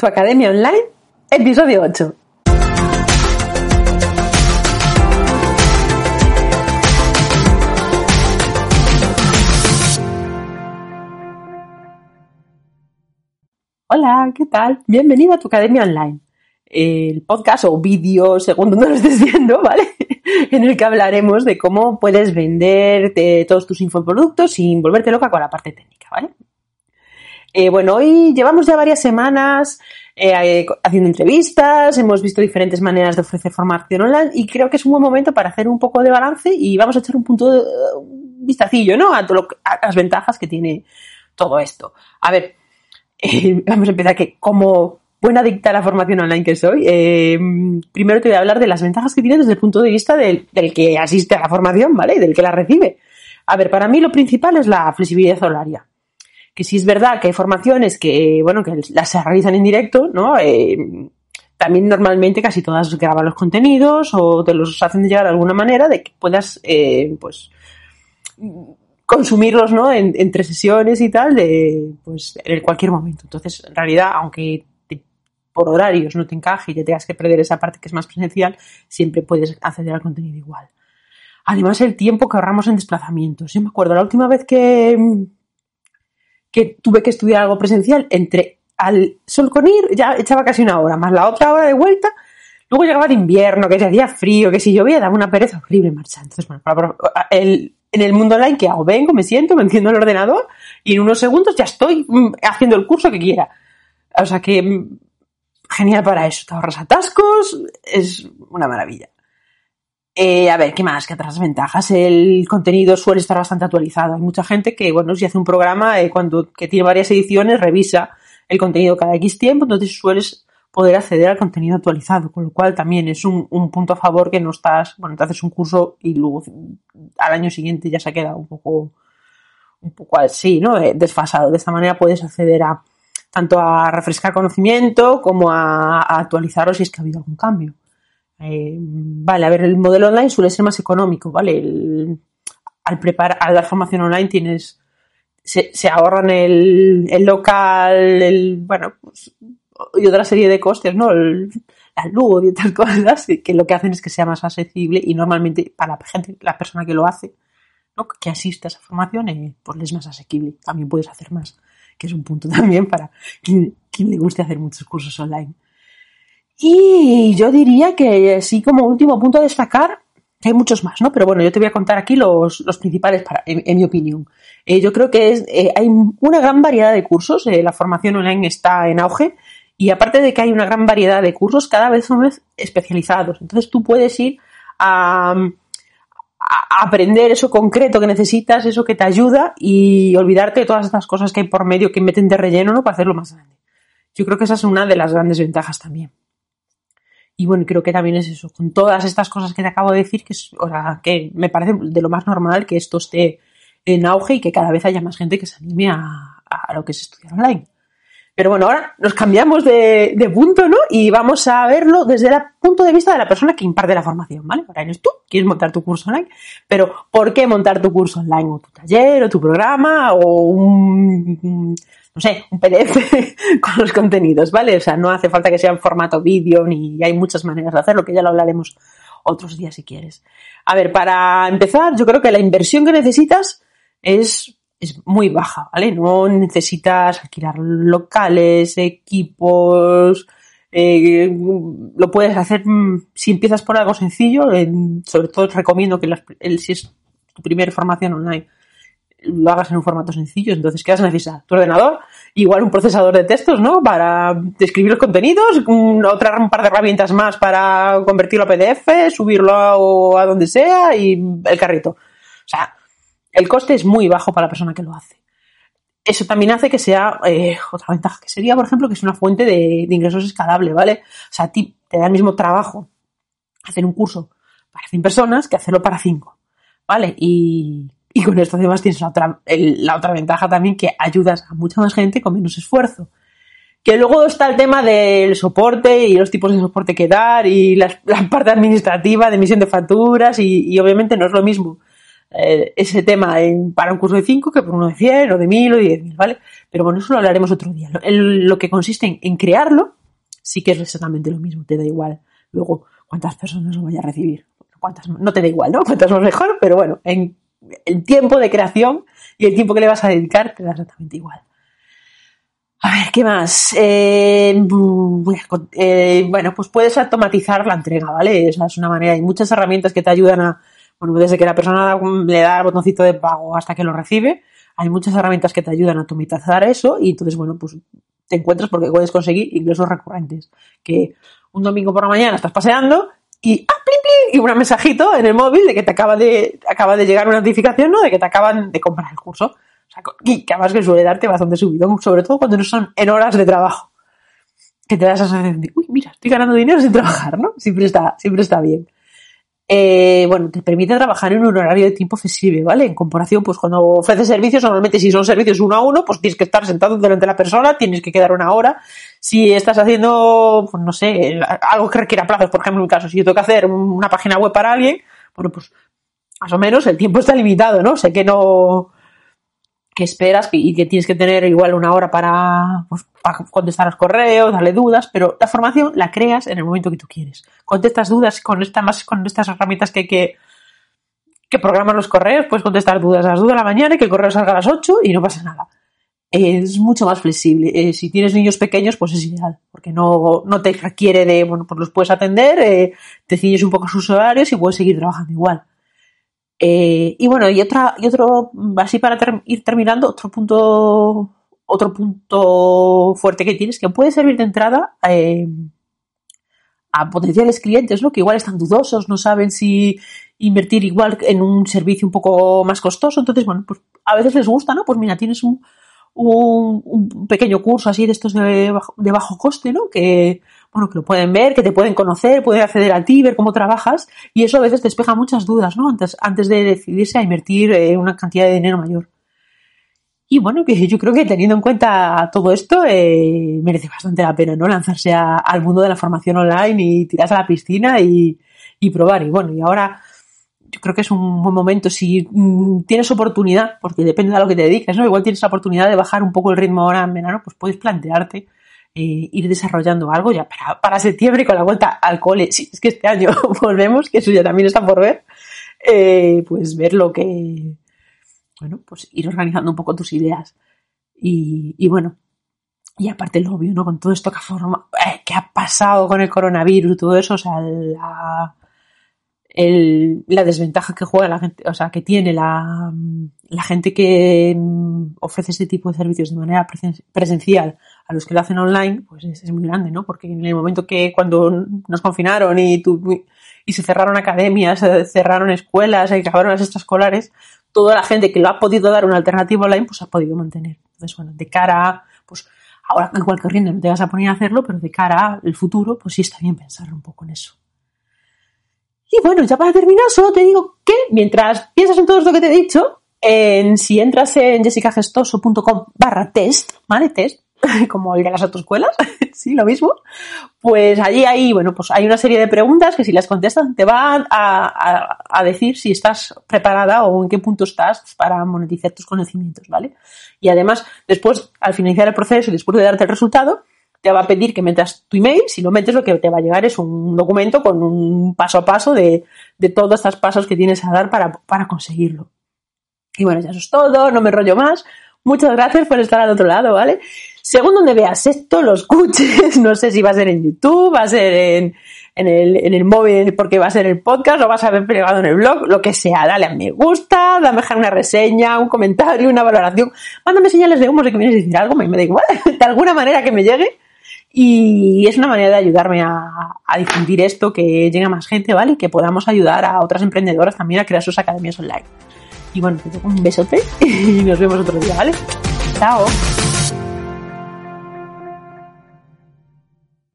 Tu Academia Online, episodio 8. Hola, ¿qué tal? Bienvenido a tu Academia Online, el podcast o vídeo, según donde lo estés viendo, ¿vale? en el que hablaremos de cómo puedes vender eh, todos tus infoproductos sin volverte loca con la parte técnica, ¿vale? Eh, bueno, hoy llevamos ya varias semanas eh, haciendo entrevistas, hemos visto diferentes maneras de ofrecer formación online y creo que es un buen momento para hacer un poco de balance y vamos a echar un punto de un vistacillo, ¿no? A, las ventajas que tiene todo esto. A ver, eh, vamos a empezar que como buena adicta a la formación online que soy, eh, primero te voy a hablar de las ventajas que tiene desde el punto de vista del, del que asiste a la formación, ¿vale? Del que la recibe. A ver, para mí lo principal es la flexibilidad horaria que si es verdad que hay formaciones que, bueno, que las realizan en directo, ¿no? Eh, también normalmente casi todas graban los contenidos o te los hacen llegar de alguna manera de que puedas, eh, pues, consumirlos, ¿no? En, entre sesiones y tal, de, pues, en cualquier momento. Entonces, en realidad, aunque por horarios no te encaje y te tengas que perder esa parte que es más presencial, siempre puedes acceder al contenido igual. Además, el tiempo que ahorramos en desplazamientos. Yo me acuerdo la última vez que, que tuve que estudiar algo presencial entre al sol con ir, ya echaba casi una hora, más la otra hora de vuelta. Luego llegaba el invierno, que se hacía frío, que si llovía daba una pereza horrible marchar. Entonces, bueno, el, en el mundo online, ¿qué hago? Vengo, me siento, me enciendo el ordenador y en unos segundos ya estoy mm, haciendo el curso que quiera. O sea que mm, genial para eso. Te ahorras atascos, es una maravilla. Eh, a ver, ¿qué más? ¿Qué otras ventajas? El contenido suele estar bastante actualizado. Hay mucha gente que, bueno, si hace un programa eh, cuando, que tiene varias ediciones, revisa el contenido cada X tiempo, entonces sueles poder acceder al contenido actualizado, con lo cual también es un, un, punto a favor que no estás, bueno, te haces un curso y luego al año siguiente ya se ha quedado un poco, un poco así, ¿no? Desfasado. De esta manera puedes acceder a tanto a refrescar conocimiento como a, a actualizarlo si es que ha habido algún cambio. Eh, vale, a ver, el modelo online suele ser más económico, ¿vale? El, al preparar, al dar formación online tienes, se, se ahorran el, el, local, el, bueno, pues, y otra serie de costes, ¿no? El, la y otras cosas que lo que hacen es que sea más accesible y normalmente para la gente, la persona que lo hace, ¿no? que asiste a esa formación, eh, pues le es más asequible. También puedes hacer más, que es un punto también para quien le guste hacer muchos cursos online. Y yo diría que sí, como último punto a destacar, hay muchos más, ¿no? Pero bueno, yo te voy a contar aquí los, los principales, para, en, mi opinión. Eh, yo creo que es, eh, hay una gran variedad de cursos, eh, la formación online está en auge, y aparte de que hay una gran variedad de cursos, cada vez son más especializados. Entonces tú puedes ir a, a aprender eso concreto que necesitas, eso que te ayuda, y olvidarte de todas estas cosas que hay por medio que meten de relleno, ¿no? Para hacerlo más grande. Yo creo que esa es una de las grandes ventajas también. Y bueno, creo que también es eso, con todas estas cosas que te acabo de decir, que, es, que me parece de lo más normal que esto esté en auge y que cada vez haya más gente que se anime a, a lo que es estudiar online. Pero bueno, ahora nos cambiamos de, de, punto, ¿no? Y vamos a verlo desde el punto de vista de la persona que imparte la formación, ¿vale? Ahora eres tú, quieres montar tu curso online, pero ¿por qué montar tu curso online? O tu taller, o tu programa, o un, no sé, un PDF con los contenidos, ¿vale? O sea, no hace falta que sea en formato vídeo, ni hay muchas maneras de hacerlo, que ya lo hablaremos otros días si quieres. A ver, para empezar, yo creo que la inversión que necesitas es, es muy baja, ¿vale? No necesitas alquilar locales, equipos, eh, lo puedes hacer si empiezas por algo sencillo, sobre todo recomiendo que las, el, si es tu primera formación online, lo hagas en un formato sencillo. Entonces, ¿qué vas a necesitar? Tu ordenador, igual un procesador de textos, ¿no? Para describir los contenidos, otra, un par de herramientas más para convertirlo a PDF, subirlo a, a donde sea y el carrito. O sea, el coste es muy bajo para la persona que lo hace. Eso también hace que sea eh, otra ventaja, que sería, por ejemplo, que es una fuente de, de ingresos escalable, ¿vale? O sea, a ti te da el mismo trabajo hacer un curso para 100 personas que hacerlo para 5, ¿vale? Y, y con esto además tienes la otra, el, la otra ventaja también que ayudas a mucha más gente con menos esfuerzo. Que luego está el tema del soporte y los tipos de soporte que dar y la, la parte administrativa de emisión de facturas y, y, obviamente no es lo mismo eh, ese tema en, para un curso de 5 que por uno de 100 o de 1000 o de 10.000, ¿vale? Pero bueno, eso lo hablaremos otro día. Lo, lo que consiste en, en, crearlo sí que es exactamente lo mismo, te da igual luego cuántas personas lo vaya a recibir. Cuántas, no te da igual, ¿no? Cuántas más mejor, pero bueno, en el tiempo de creación y el tiempo que le vas a dedicar te da exactamente igual. A ver, ¿qué más? Eh, eh, bueno, pues puedes automatizar la entrega, ¿vale? Esa es una manera. Hay muchas herramientas que te ayudan a, bueno, desde que la persona le da el botoncito de pago hasta que lo recibe, hay muchas herramientas que te ayudan a automatizar eso y entonces, bueno, pues te encuentras porque puedes conseguir ingresos recurrentes. Que un domingo por la mañana estás paseando y ¡ah! Y un mensajito en el móvil de que te acaba de, acaba de llegar una notificación, ¿no? De que te acaban de comprar el curso. O sea, y que además que suele darte bastante subido, sobre todo cuando no son en horas de trabajo. Que te das esa sensación de, uy, mira, estoy ganando dinero sin trabajar, ¿no? Siempre está, siempre está bien. Eh, bueno, te permite trabajar en un horario de tiempo flexible, ¿vale? En comparación, pues cuando ofreces servicios, normalmente si son servicios uno a uno, pues tienes que estar sentado delante de la persona, tienes que quedar una hora. Si estás haciendo, pues no sé, algo que requiera plazos, por ejemplo, en mi caso, si yo tengo que hacer una página web para alguien, bueno, pues más o menos el tiempo está limitado, ¿no? Sé que no, que esperas y que tienes que tener igual una hora para, pues, para, contestar los correos, darle dudas, pero la formación la creas en el momento que tú quieres. Contestas dudas con, esta, más, con estas herramientas que, que, que programan los correos, puedes contestar dudas a las 2 de la mañana y que el correo salga a las 8 y no pasa nada. Es mucho más flexible. Eh, si tienes niños pequeños, pues es ideal, porque no, no te requiere de, bueno, pues los puedes atender, eh, te ciñes un poco a sus horarios y puedes seguir trabajando igual. Eh, y bueno, y otra, y otro, así para ir terminando, otro punto, otro punto fuerte que tienes que puede servir de entrada eh, a potenciales clientes, ¿no? Que igual están dudosos, no saben si invertir igual en un servicio un poco más costoso. Entonces, bueno, pues a veces les gusta, ¿no? Pues mira, tienes un, un, un pequeño curso así de estos de bajo, de bajo coste, ¿no? Que, bueno, que lo pueden ver, que te pueden conocer, pueden acceder a ti, ver cómo trabajas, y eso a veces despeja muchas dudas, ¿no? Antes, antes de decidirse a invertir eh, una cantidad de dinero mayor. Y bueno, que yo creo que teniendo en cuenta todo esto, eh, merece bastante la pena, ¿no? Lanzarse a, al mundo de la formación online y tirarse a la piscina y, y probar. Y bueno, y ahora yo creo que es un buen momento. Si mm, tienes oportunidad, porque depende de lo que te dediques, ¿no? Igual tienes la oportunidad de bajar un poco el ritmo ahora en verano, pues puedes plantearte eh, ir desarrollando algo ya para, para septiembre con la vuelta al cole. Si es que este año volvemos, que eso ya también está por ver, eh, pues ver lo que, bueno, pues ir organizando un poco tus ideas. Y, y bueno, y aparte lo obvio, ¿no? Con todo esto que ha, forma, eh, ha pasado con el coronavirus, todo eso, o sea, la, el, la desventaja que juega la gente, o sea, que tiene la, la gente que ofrece este tipo de servicios de manera presencial a los que lo hacen online, pues es, es, muy grande, ¿no? Porque en el momento que cuando nos confinaron y, tu, y se cerraron academias, se cerraron escuelas, se acabaron las extraescolares, toda la gente que lo ha podido dar una alternativa online, pues ha podido mantener. Entonces, bueno, de cara pues ahora en cualquier corriente no te vas a poner a hacerlo, pero de cara al futuro, pues sí está bien pensar un poco en eso. Bueno, ya para terminar, solo te digo que mientras piensas en todo esto que te he dicho, si entras en jessicagestoso.com barra test, ¿vale? Test, como ir a las autoescuelas, sí, lo mismo, pues allí hay, bueno, pues hay una serie de preguntas que si las contestas te van a, a, a, decir si estás preparada o en qué punto estás para monetizar tus conocimientos, ¿vale? Y además, después, al finalizar el proceso y después de darte el resultado, te va a pedir que metas tu email, si lo metes lo que te va a llegar es un documento con un paso a paso de, de todos estos pasos que tienes a dar para, para conseguirlo. Y bueno, ya eso es todo, no me rollo más. Muchas gracias por estar al otro lado, ¿vale? Según donde veas esto, lo escuches, no sé si va a ser en YouTube, va a ser en, en, el, en el móvil porque va a ser el podcast, o vas a ver pegado en el blog, lo que sea, dale a me gusta, dame una reseña, un comentario, una valoración, mándame señales de humo de que decir algo, me, me da igual, de alguna manera que me llegue y es una manera de ayudarme a, difundir esto, que llegue a más gente, ¿vale? Y que podamos ayudar a otras emprendedoras también a crear sus academias online. Y bueno, te un besote y nos vemos otro día, ¿vale? Chao.